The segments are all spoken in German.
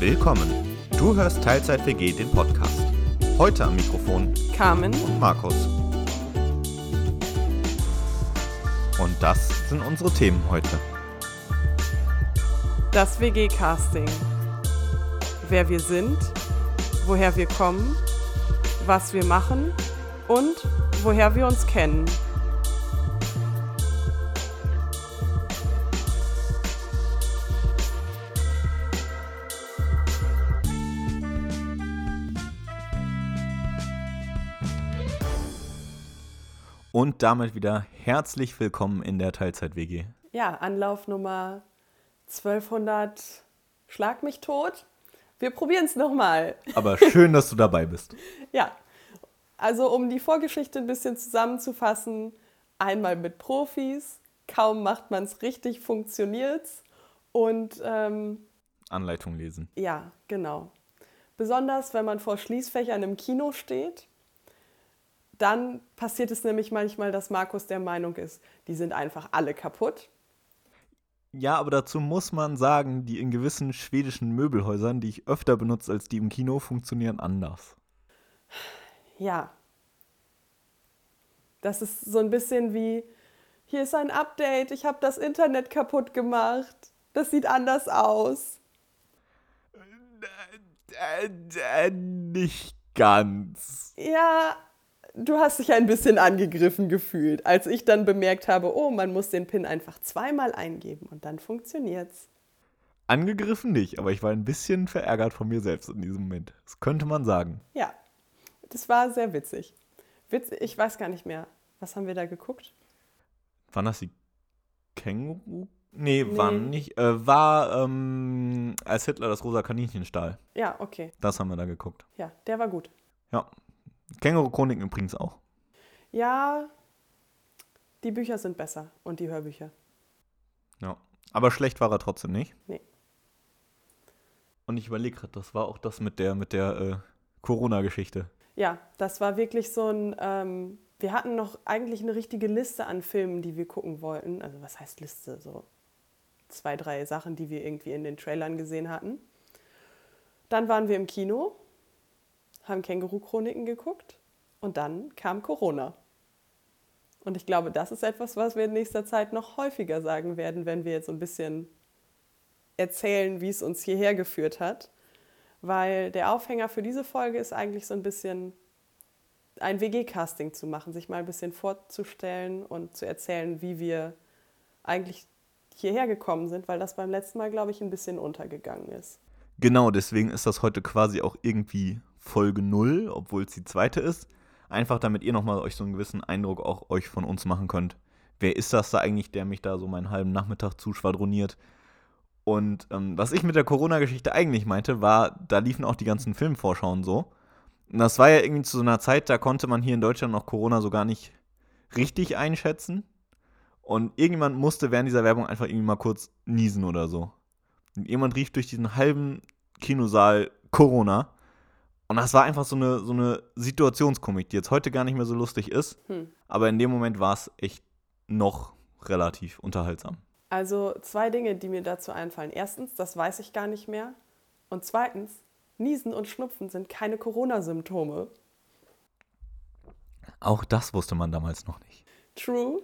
Willkommen. Du hörst Teilzeit WG den Podcast. Heute am Mikrofon Carmen und Markus. Und das sind unsere Themen heute. Das WG-Casting. Wer wir sind, woher wir kommen, was wir machen und woher wir uns kennen. Und damit wieder herzlich willkommen in der Teilzeit-WG. Ja, Anlauf Nummer 1200 Schlag mich tot. Wir probieren es nochmal. Aber schön, dass du dabei bist. Ja, also um die Vorgeschichte ein bisschen zusammenzufassen, einmal mit Profis, kaum macht man es richtig, funktioniert's. Und ähm, Anleitung lesen. ja, genau. Besonders wenn man vor Schließfächern im Kino steht, dann passiert es nämlich manchmal, dass Markus der Meinung ist, die sind einfach alle kaputt. Ja, aber dazu muss man sagen, die in gewissen schwedischen Möbelhäusern, die ich öfter benutze als die im Kino, funktionieren anders. Ja. Das ist so ein bisschen wie, hier ist ein Update, ich habe das Internet kaputt gemacht. Das sieht anders aus. Äh, äh, nicht ganz. Ja, du hast dich ein bisschen angegriffen gefühlt, als ich dann bemerkt habe, oh, man muss den PIN einfach zweimal eingeben und dann funktioniert's. Angegriffen nicht, aber ich war ein bisschen verärgert von mir selbst in diesem Moment. Das könnte man sagen. Ja, das war sehr witzig. Witz, ich weiß gar nicht mehr. Was haben wir da geguckt? Waren das die Känguru? Nee, Nee. waren nicht. Äh, war, ähm, als Hitler das rosa Kaninchen stahl. Ja, okay. Das haben wir da geguckt. Ja, der war gut. Ja. Känguru-Chroniken übrigens auch. Ja, die Bücher sind besser und die Hörbücher. Ja. Aber schlecht war er trotzdem nicht. Nee. Und ich überlege gerade, das war auch das mit der, mit der äh, Corona-Geschichte. Ja, das war wirklich so ein. Ähm, wir hatten noch eigentlich eine richtige Liste an Filmen, die wir gucken wollten. Also, was heißt Liste? So zwei, drei Sachen, die wir irgendwie in den Trailern gesehen hatten. Dann waren wir im Kino, haben Känguru-Chroniken geguckt und dann kam Corona. Und ich glaube, das ist etwas, was wir in nächster Zeit noch häufiger sagen werden, wenn wir jetzt so ein bisschen erzählen, wie es uns hierher geführt hat. Weil der Aufhänger für diese Folge ist eigentlich so ein bisschen ein WG-Casting zu machen, sich mal ein bisschen vorzustellen und zu erzählen, wie wir eigentlich hierher gekommen sind, weil das beim letzten Mal, glaube ich, ein bisschen untergegangen ist. Genau, deswegen ist das heute quasi auch irgendwie Folge 0, obwohl es die zweite ist. Einfach damit ihr nochmal euch so einen gewissen Eindruck auch euch von uns machen könnt. Wer ist das da eigentlich, der mich da so meinen halben Nachmittag zuschwadroniert? Und ähm, was ich mit der Corona-Geschichte eigentlich meinte, war, da liefen auch die ganzen Filmvorschauen so. Und das war ja irgendwie zu so einer Zeit, da konnte man hier in Deutschland noch Corona so gar nicht richtig einschätzen. Und irgendjemand musste während dieser Werbung einfach irgendwie mal kurz niesen oder so. Und jemand rief durch diesen halben Kinosaal Corona. Und das war einfach so eine, so eine Situationskomik, die jetzt heute gar nicht mehr so lustig ist. Hm. Aber in dem Moment war es echt noch relativ unterhaltsam. Also zwei Dinge, die mir dazu einfallen. Erstens, das weiß ich gar nicht mehr. Und zweitens, Niesen und Schnupfen sind keine Corona-Symptome. Auch das wusste man damals noch nicht. True.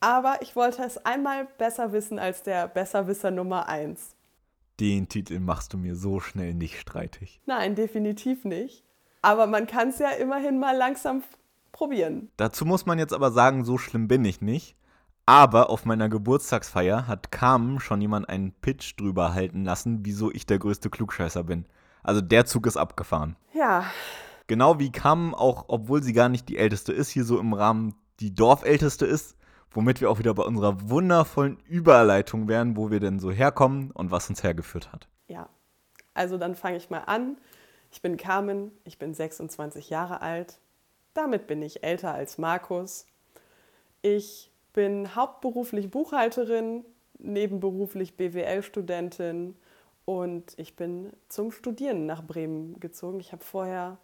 Aber ich wollte es einmal besser wissen als der Besserwisser Nummer 1. Den Titel machst du mir so schnell nicht streitig. Nein, definitiv nicht. Aber man kann es ja immerhin mal langsam probieren. Dazu muss man jetzt aber sagen, so schlimm bin ich nicht. Aber auf meiner Geburtstagsfeier hat Carmen schon jemand einen Pitch drüber halten lassen, wieso ich der größte Klugscheißer bin. Also der Zug ist abgefahren. Ja, Genau wie Carmen auch, obwohl sie gar nicht die Älteste ist, hier so im Rahmen die Dorfälteste ist, womit wir auch wieder bei unserer wundervollen Überleitung wären, wo wir denn so herkommen und was uns hergeführt hat. ja. Also dann fange ich mal an. Ich bin Carmen, ich bin 26 Jahre alt. Damit bin ich älter als Markus. Ich bin hauptberuflich Buchhalterin, nebenberuflich BWL-Studentin und ich bin zum Studieren nach Bremen gezogen. Ich habe vorher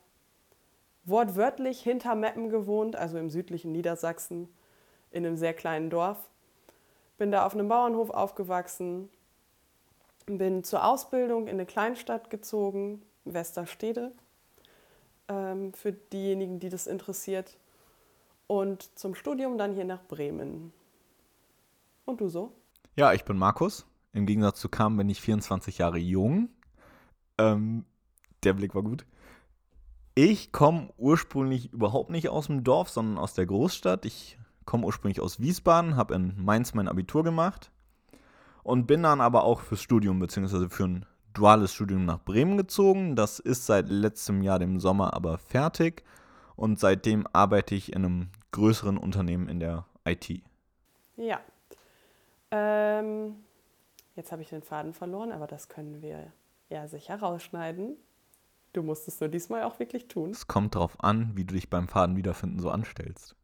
wortwörtlich hinter Meppen gewohnt, also im südlichen Niedersachsen, in einem sehr kleinen Dorf. Bin da auf einem Bauernhof aufgewachsen. Bin zur Ausbildung in eine Kleinstadt gezogen, Westerstede, ähm, für diejenigen, die das interessiert. Und zum Studium dann hier nach Bremen. Und du so? Ja, ich bin Markus. Im Gegensatz zu Kam bin ich 24 Jahre jung. Ähm, der Blick war gut. Ich komme ursprünglich überhaupt nicht aus dem Dorf, sondern aus der Großstadt. Ich komme ursprünglich aus Wiesbaden, habe in Mainz mein Abitur gemacht und bin dann aber auch fürs Studium bzw. für ein duales Studium nach Bremen gezogen. Das ist seit letztem Jahr, dem Sommer, aber fertig und seitdem arbeite ich in einem größeren Unternehmen in der IT. Ja. Ähm, jetzt habe ich den Faden verloren, aber das können wir ja sicher rausschneiden. Du musst es nur diesmal auch wirklich tun. Es kommt darauf an, wie du dich beim Faden wiederfinden so anstellst.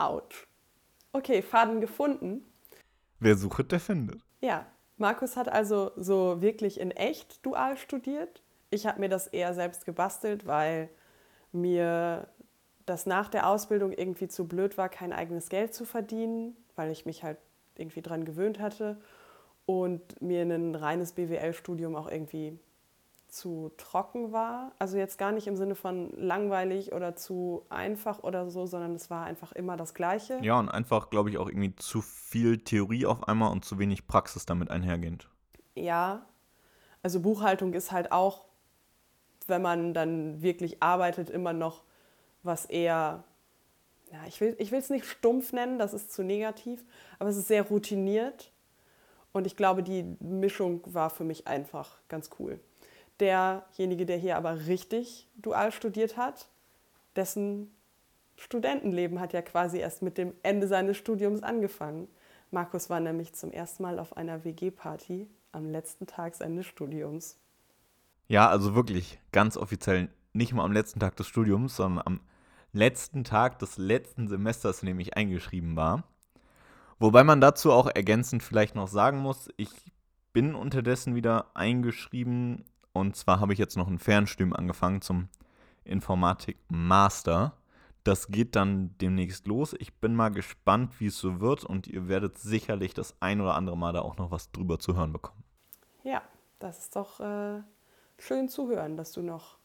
Autsch. Okay, Faden gefunden. Wer sucht, der findet. Ja, Markus hat also so wirklich in echt dual studiert. Ich habe mir das eher selbst gebastelt, weil mir das nach der Ausbildung irgendwie zu blöd war, kein eigenes Geld zu verdienen, weil ich mich halt irgendwie dran gewöhnt hatte und mir ein reines BWL-Studium auch irgendwie zu trocken war. Also jetzt gar nicht im Sinne von langweilig oder zu einfach oder so, sondern es war einfach immer das Gleiche. Ja, und einfach, glaube ich, auch irgendwie zu viel Theorie auf einmal und zu wenig Praxis damit einhergehend. Ja, also Buchhaltung ist halt auch, wenn man dann wirklich arbeitet, immer noch was eher, ja, ich will es ich nicht stumpf nennen, das ist zu negativ, aber es ist sehr routiniert. Und ich glaube, die Mischung war für mich einfach ganz cool. Derjenige, der hier aber richtig dual studiert hat, dessen Studentenleben hat ja quasi erst mit dem Ende seines Studiums angefangen. Markus war nämlich zum ersten Mal auf einer WG-Party am letzten Tag seines Studiums. Ja, also wirklich ganz offiziell nicht mal am letzten Tag des Studiums, sondern am letzten Tag des letzten Semesters, in dem ich eingeschrieben war. Wobei man dazu auch ergänzend vielleicht noch sagen muss, ich bin unterdessen wieder eingeschrieben und zwar habe ich jetzt noch ein Fernstudium angefangen zum Informatik Master. Das geht dann demnächst los. Ich bin mal gespannt, wie es so wird und ihr werdet sicherlich das ein oder andere Mal da auch noch was drüber zu hören bekommen. Ja, das ist doch äh, schön zu hören, dass du noch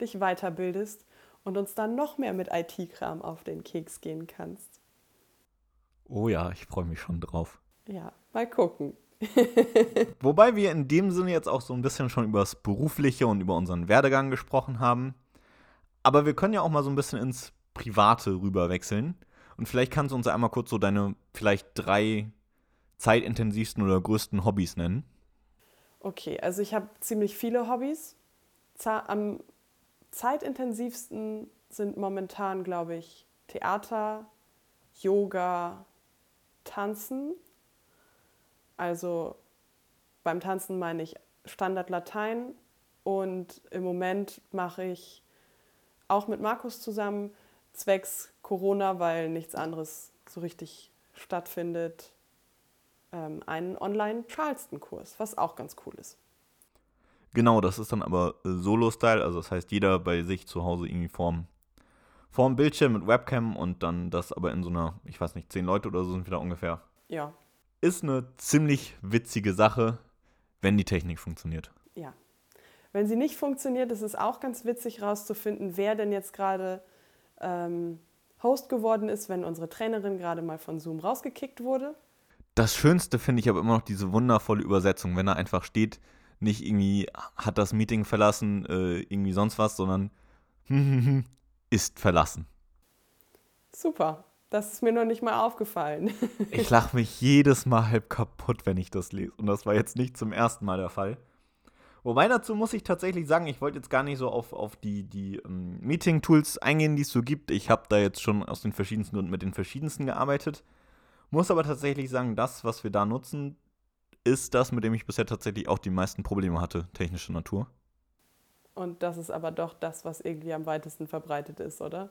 dich weiterbildest und uns dann noch mehr mit IT-Kram auf den Keks gehen kannst. Oh ja, ich freue mich schon drauf. Ja, mal gucken. Wobei wir in dem Sinne jetzt auch so ein bisschen schon über das Berufliche und über unseren Werdegang gesprochen haben. Aber wir können ja auch mal so ein bisschen ins Private rüber wechseln. Und vielleicht kannst du uns einmal kurz so deine vielleicht drei zeitintensivsten oder größten Hobbys nennen. Okay, also ich habe ziemlich viele Hobbys. Am zeitintensivsten sind momentan, glaube ich, Theater, Yoga, Tanzen also beim Tanzen meine ich Standard Latein und im Moment mache ich auch mit Markus zusammen zwecks Corona, weil nichts anderes so richtig stattfindet, ähm, einen Online-Charleston-Kurs, was auch ganz cool ist. Genau, das ist dann aber äh, Solo-Style, also das heißt, jeder bei sich zu Hause irgendwie vorm, vorm Bildschirm mit Webcam und dann das aber in so einer, ich weiß nicht, zehn Leute oder so sind wieder ungefähr. Ja, ist eine ziemlich witzige Sache, wenn die Technik funktioniert. Ja. Wenn sie nicht funktioniert, ist es auch ganz witzig herauszufinden, wer denn jetzt gerade ähm, Host geworden ist, wenn unsere Trainerin gerade mal von Zoom rausgekickt wurde. Das Schönste finde ich aber immer noch diese wundervolle Übersetzung, wenn er einfach steht, nicht irgendwie hat das Meeting verlassen, äh, irgendwie sonst was, sondern ist verlassen. Super. Das ist mir noch nicht mal aufgefallen. ich lache mich jedes Mal halb kaputt, wenn ich das lese. Und das war jetzt nicht zum ersten Mal der Fall. Wobei dazu muss ich tatsächlich sagen, ich wollte jetzt gar nicht so auf, auf die, die ähm, Meeting-Tools eingehen, die es so gibt. Ich habe da jetzt schon aus den verschiedensten Gründen mit den verschiedensten gearbeitet. Muss aber tatsächlich sagen, das, was wir da nutzen, ist das, mit dem ich bisher tatsächlich auch die meisten Probleme hatte, technischer Natur. Und das ist aber doch das, was irgendwie am weitesten verbreitet ist, oder?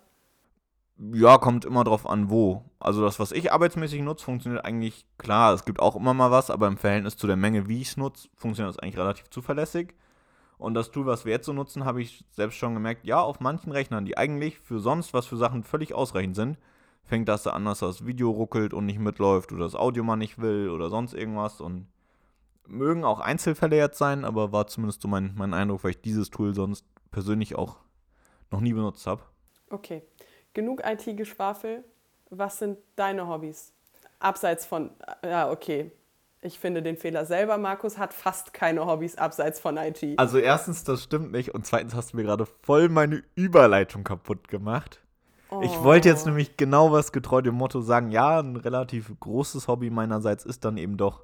Ja, kommt immer drauf an, wo. Also das, was ich arbeitsmäßig nutze, funktioniert eigentlich klar. Es gibt auch immer mal was, aber im Verhältnis zu der Menge, wie ich es nutze, funktioniert das eigentlich relativ zuverlässig. Und das Tool, was wir jetzt so nutzen, habe ich selbst schon gemerkt, ja, auf manchen Rechnern, die eigentlich für sonst was für Sachen völlig ausreichend sind, fängt das an, dass das Video ruckelt und nicht mitläuft oder das Audio mal nicht will oder sonst irgendwas. Und Mögen auch Einzelfälle jetzt sein, aber war zumindest so mein, mein Eindruck, weil ich dieses Tool sonst persönlich auch noch nie benutzt habe. Okay. Genug IT-Geschwafel. Was sind deine Hobbys? Abseits von, ja, okay. Ich finde den Fehler selber. Markus hat fast keine Hobbys abseits von IT. Also erstens, das stimmt nicht. Und zweitens hast du mir gerade voll meine Überleitung kaputt gemacht. Oh. Ich wollte jetzt nämlich genau was getreu dem Motto sagen, ja, ein relativ großes Hobby meinerseits ist dann eben doch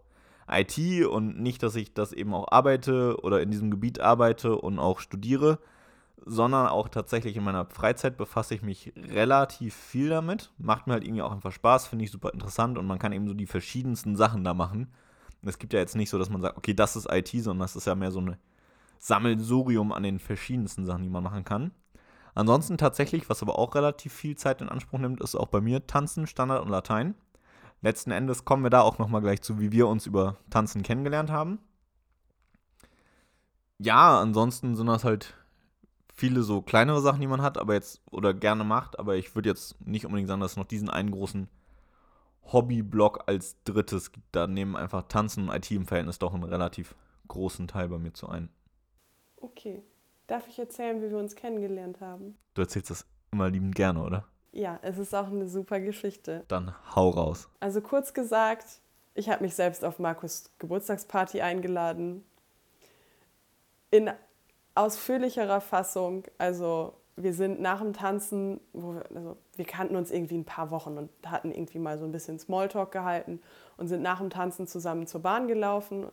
IT und nicht, dass ich das eben auch arbeite oder in diesem Gebiet arbeite und auch studiere, sondern auch tatsächlich in meiner Freizeit befasse ich mich relativ viel damit. Macht mir halt irgendwie auch einfach Spaß, finde ich super interessant und man kann eben so die verschiedensten Sachen da machen. Es gibt ja jetzt nicht so, dass man sagt, okay, das ist IT, sondern das ist ja mehr so ein Sammelsurium an den verschiedensten Sachen, die man machen kann. Ansonsten tatsächlich, was aber auch relativ viel Zeit in Anspruch nimmt, ist auch bei mir Tanzen, Standard und Latein. Letzten Endes kommen wir da auch nochmal gleich zu, wie wir uns über Tanzen kennengelernt haben. Ja, ansonsten sind das halt viele so kleinere Sachen, die man hat, aber jetzt oder gerne macht, aber ich würde jetzt nicht unbedingt sagen, dass es noch diesen einen großen Hobbyblock als drittes gibt. Da nehmen einfach Tanzen und IT im Verhältnis doch einen relativ großen Teil bei mir zu ein. Okay. Darf ich erzählen, wie wir uns kennengelernt haben? Du erzählst das immer liebend gerne, oder? Ja, es ist auch eine super Geschichte. Dann hau raus. Also kurz gesagt, ich habe mich selbst auf Markus Geburtstagsparty eingeladen. In ausführlicherer Fassung, also wir sind nach dem Tanzen, wir, also wir kannten uns irgendwie ein paar Wochen und hatten irgendwie mal so ein bisschen Smalltalk gehalten und sind nach dem Tanzen zusammen zur Bahn gelaufen.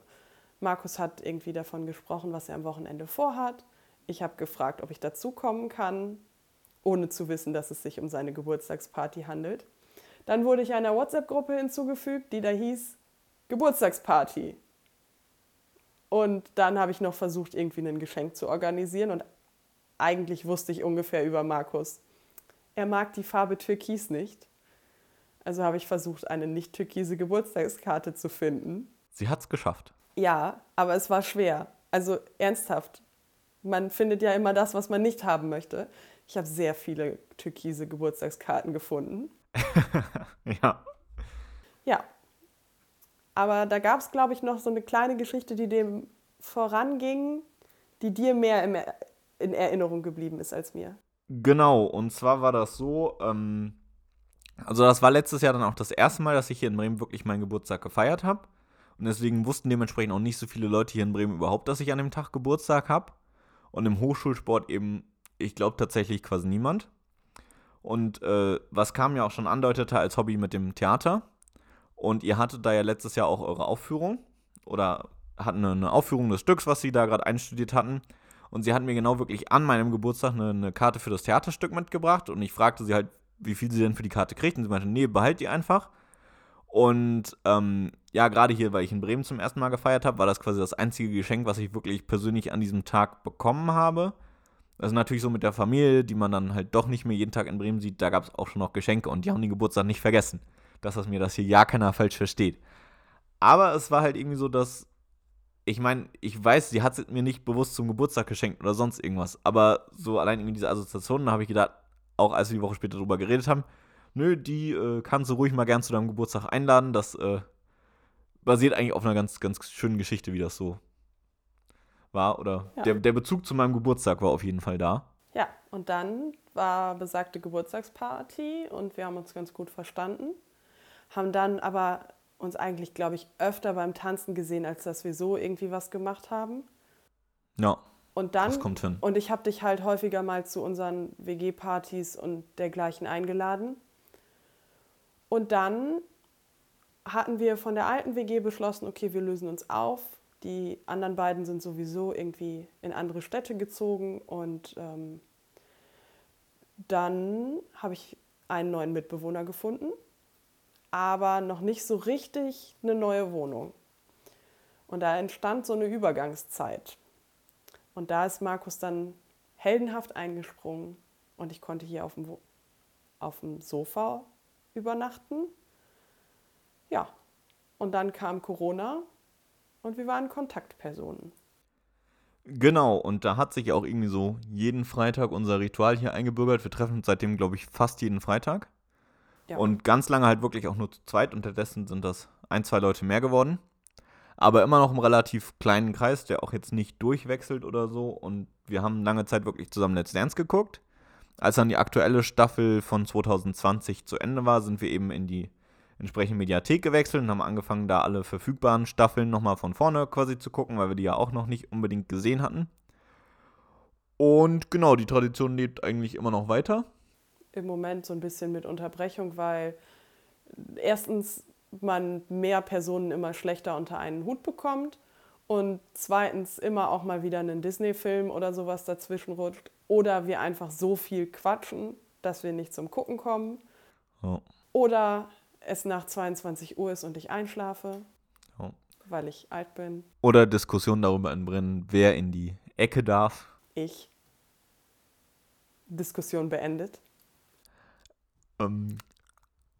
Markus hat irgendwie davon gesprochen, was er am Wochenende vorhat. Ich habe gefragt, ob ich dazukommen kann ohne zu wissen, dass es sich um seine Geburtstagsparty handelt. Dann wurde ich einer WhatsApp-Gruppe hinzugefügt, die da hieß Geburtstagsparty. Und dann habe ich noch versucht, irgendwie ein Geschenk zu organisieren. Und eigentlich wusste ich ungefähr über Markus. Er mag die Farbe Türkis nicht. Also habe ich versucht, eine nicht türkise Geburtstagskarte zu finden. Sie hat es geschafft. Ja, aber es war schwer. Also ernsthaft. Man findet ja immer das, was man nicht haben möchte. Ich habe sehr viele türkise Geburtstagskarten gefunden. ja. Ja. Aber da gab es, glaube ich, noch so eine kleine Geschichte, die dem voranging, die dir mehr in Erinnerung geblieben ist als mir. Genau, und zwar war das so, ähm, also das war letztes Jahr dann auch das erste Mal, dass ich hier in Bremen wirklich meinen Geburtstag gefeiert habe. Und deswegen wussten dementsprechend auch nicht so viele Leute hier in Bremen überhaupt, dass ich an dem Tag Geburtstag habe. Und im Hochschulsport eben ich glaube tatsächlich quasi niemand. Und äh, was Kam ja auch schon andeutete als Hobby mit dem Theater. Und ihr hattet da ja letztes Jahr auch eure Aufführung oder hatten eine, Aufführung des Stücks, was sie da gerade einstudiert hatten. Und sie hatten mir genau wirklich an meinem Geburtstag eine, eine, Karte für das Theaterstück mitgebracht. Und ich fragte sie halt, wie viel sie denn für die Karte kriegt. Und sie meinte, nee, behalt die einfach. Und ähm, ja, gerade hier, weil ich in Bremen zum ersten Mal gefeiert habe, war das quasi das einzige Geschenk, was ich wirklich persönlich an diesem Tag bekommen habe. Also natürlich so mit der Familie, die man dann halt doch nicht mehr jeden Tag in Bremen sieht, da gab es auch schon noch Geschenke und die haben den Geburtstag nicht vergessen. Dass das mir das hier ja keiner falsch versteht. Aber es war halt irgendwie so, dass ich meine, ich weiß, sie hat es mir nicht bewusst zum Geburtstag geschenkt oder sonst irgendwas. Aber so allein irgendwie diese Assoziationen, da habe ich gedacht, auch als wir die Woche später darüber geredet haben, nö, die äh, kannst du ruhig mal gern zu deinem Geburtstag einladen. Das äh, basiert eigentlich auf einer ganz, ganz schönen Geschichte, wie das so war oder ja. der, der Bezug zu meinem Geburtstag war auf jeden Fall da. Ja, und dann war besagte Geburtstagsparty und wir haben uns ganz gut verstanden. Haben dann aber uns eigentlich, glaube ich, öfter beim Tanzen gesehen, als dass wir so irgendwie was gemacht haben. Ja. Und dann, das kommt hin. Und ich habe dich halt häufiger mal zu unseren WG-Partys und dergleichen eingeladen. Und dann hatten wir von der alten WG beschlossen, okay, wir lösen uns auf, die anderen beiden sind sowieso irgendwie in andere Städte gezogen und ähm, dann habe ich einen neuen Mitbewohner gefunden, aber noch nicht so richtig eine neue Wohnung. Und da entstand so eine Übergangszeit. Und da ist Markus dann heldenhaft eingesprungen und ich konnte hier auf dem, auf dem Sofa übernachten. Ja, und dann kam Corona und wir waren Kontaktpersonen. Genau, und da hat sich auch irgendwie so jeden Freitag unser Ritual hier eingebürgert. Wir treffen uns seitdem, glaube ich, fast jeden Freitag. Ja. Und ganz lange halt wirklich auch nur zu zweit. Unterdessen sind das ein, zwei Leute mehr geworden. aber immer noch im relativ kleinen Kreis, der auch jetzt nicht durchwechselt oder so. Und wir haben lange Zeit wirklich zusammen Let's Dance geguckt. Als dann die aktuelle Staffel von 2020 zu Ende war, sind wir eben in die entsprechende Mediathek gewechselt und haben angefangen, da alle verfügbaren Staffeln nochmal von vorne quasi zu gucken, weil wir die ja auch noch nicht unbedingt gesehen hatten. Und genau, die Tradition lebt eigentlich immer noch weiter. Im Moment so ein bisschen mit Unterbrechung, weil erstens man mehr Personen immer schlechter unter einen Hut bekommt und zweitens immer auch mal wieder einen Disney-Film oder sowas dazwischen rutscht oder wir einfach so viel quatschen, dass wir nicht zum Gucken kommen. Oh. Oder es nach 22 Uhr ist und ich einschlafe, Oh. weil ich alt bin. Oder Diskussionen darüber entbrennen, wer in die Ecke darf. Ich. Diskussion beendet. Ähm,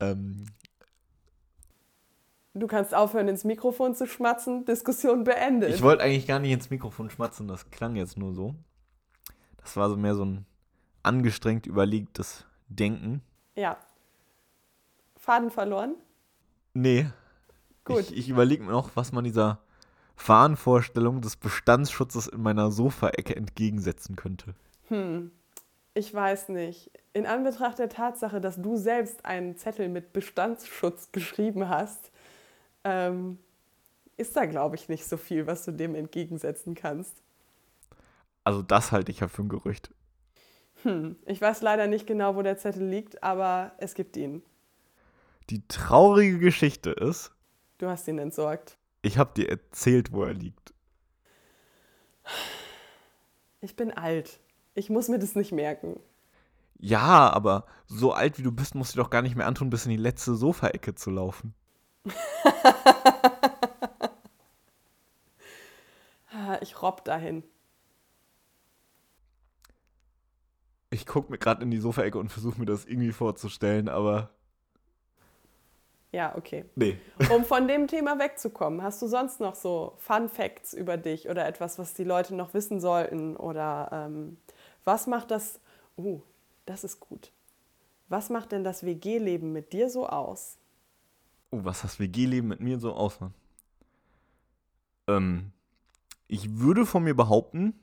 ähm, Du kannst aufhören, ins Mikrofon zu schmatzen. Diskussion beendet. ich wollte eigentlich gar nicht ins Mikrofon schmatzen, das klang jetzt nur so. Das war so mehr so ein angestrengt überlegtes Denken. ja. Faden verloren? Nee. Gut. Ich, ich überlege mir noch, was man dieser Fahnenvorstellung des Bestandsschutzes in meiner Sofaecke entgegensetzen könnte. Hm, ich weiß nicht. In Anbetracht der Tatsache, dass du selbst einen Zettel mit Bestandsschutz geschrieben hast, ähm, ist da, glaube ich, nicht so viel, was du dem entgegensetzen kannst. Also das halte ich ja für ein Gerücht. Hm, ich weiß leider nicht genau, wo der Zettel liegt, aber es gibt ihn. Die traurige Geschichte ist, Du hast ihn entsorgt. ich habe dir erzählt, wo er liegt. Ich bin alt. Ich muss mir das nicht merken. Ja, aber so alt wie du bist, musst du dir doch gar nicht mehr antun, bis in die letzte Sofaecke zu laufen. Ah, Ich robb dahin. Ich gucke mir gerade in die Sofaecke und versuche mir das irgendwie vorzustellen, aber Ja, okay. nee. Um von dem Thema wegzukommen, hast du sonst noch so Fun Facts über dich oder etwas, was die Leute noch wissen sollten? Oder ähm, was macht das, uh, das ist gut. Was macht denn das WG-Leben mit dir so aus? Oh, was das WG-Leben mit mir so ausmacht. Ähm, ich würde von mir behaupten,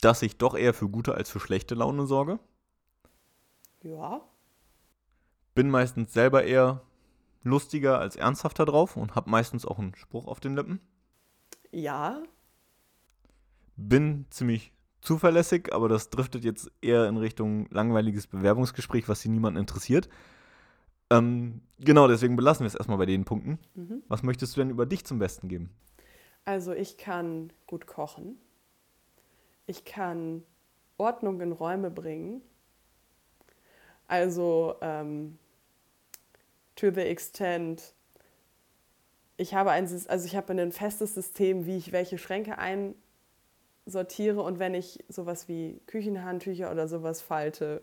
dass ich doch eher für gute als für schlechte Laune sorge. Ja, Bin meistens selber eher lustiger als ernsthafter drauf und habe meistens auch einen Spruch auf den Lippen. ja, Bin ziemlich zuverlässig, aber das driftet jetzt eher in Richtung langweiliges Bewerbungsgespräch, was hier niemanden interessiert. Ähm, genau, deswegen belassen wir es erstmal bei den Punkten. Mhm. Was möchtest du denn über dich zum Besten geben? Also ich kann gut kochen. Ich kann Ordnung in Räume bringen. Also ähm, to the extent, ich habe ein, also ich habe ein festes System, wie ich welche Schränke einsortiere und wenn ich sowas wie Küchenhandtücher oder sowas falte,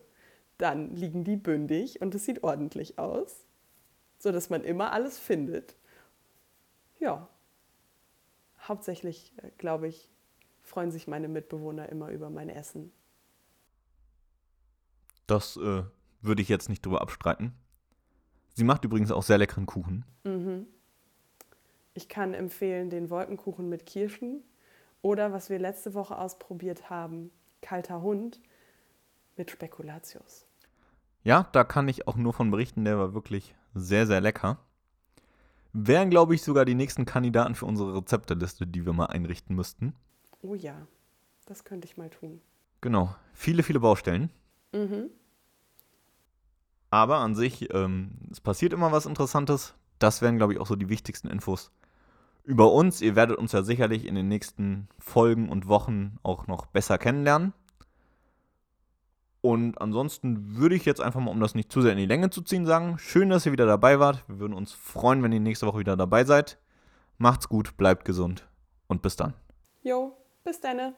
dann liegen die bündig und es sieht ordentlich aus, sodass man immer alles findet. Ja, hauptsächlich, äh, glaube ich, freuen sich meine Mitbewohner immer über mein Essen. Das äh, würde ich jetzt nicht drüber abstreiten. Sie macht übrigens auch sehr leckeren Kuchen. Mhm. Ich kann empfehlen den Wolkenkuchen mit Kirschen oder was wir letzte Woche ausprobiert haben, kalter Hund mit Spekulatius. Ja, da kann ich auch nur von berichten, der war wirklich sehr, sehr lecker. Wären, glaube ich, sogar die nächsten Kandidaten für unsere Rezepteliste, die wir mal einrichten müssten. Oh ja, das könnte ich mal tun. Genau, viele, viele Baustellen. Mhm. Aber an sich, ähm, es passiert immer was Interessantes. Das wären, glaube ich, auch so die wichtigsten Infos über uns. Ihr werdet uns ja sicherlich in den nächsten Folgen und Wochen auch noch besser kennenlernen. Und ansonsten würde ich jetzt einfach mal, um das nicht zu sehr in die Länge zu ziehen, sagen, schön, dass ihr wieder dabei wart. Wir würden uns freuen, wenn ihr nächste Woche wieder dabei seid. Macht's gut, bleibt gesund und bis dann. Jo, bis dann.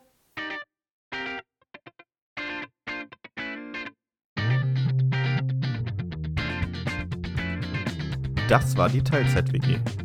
Das war die Teilzeit-WG.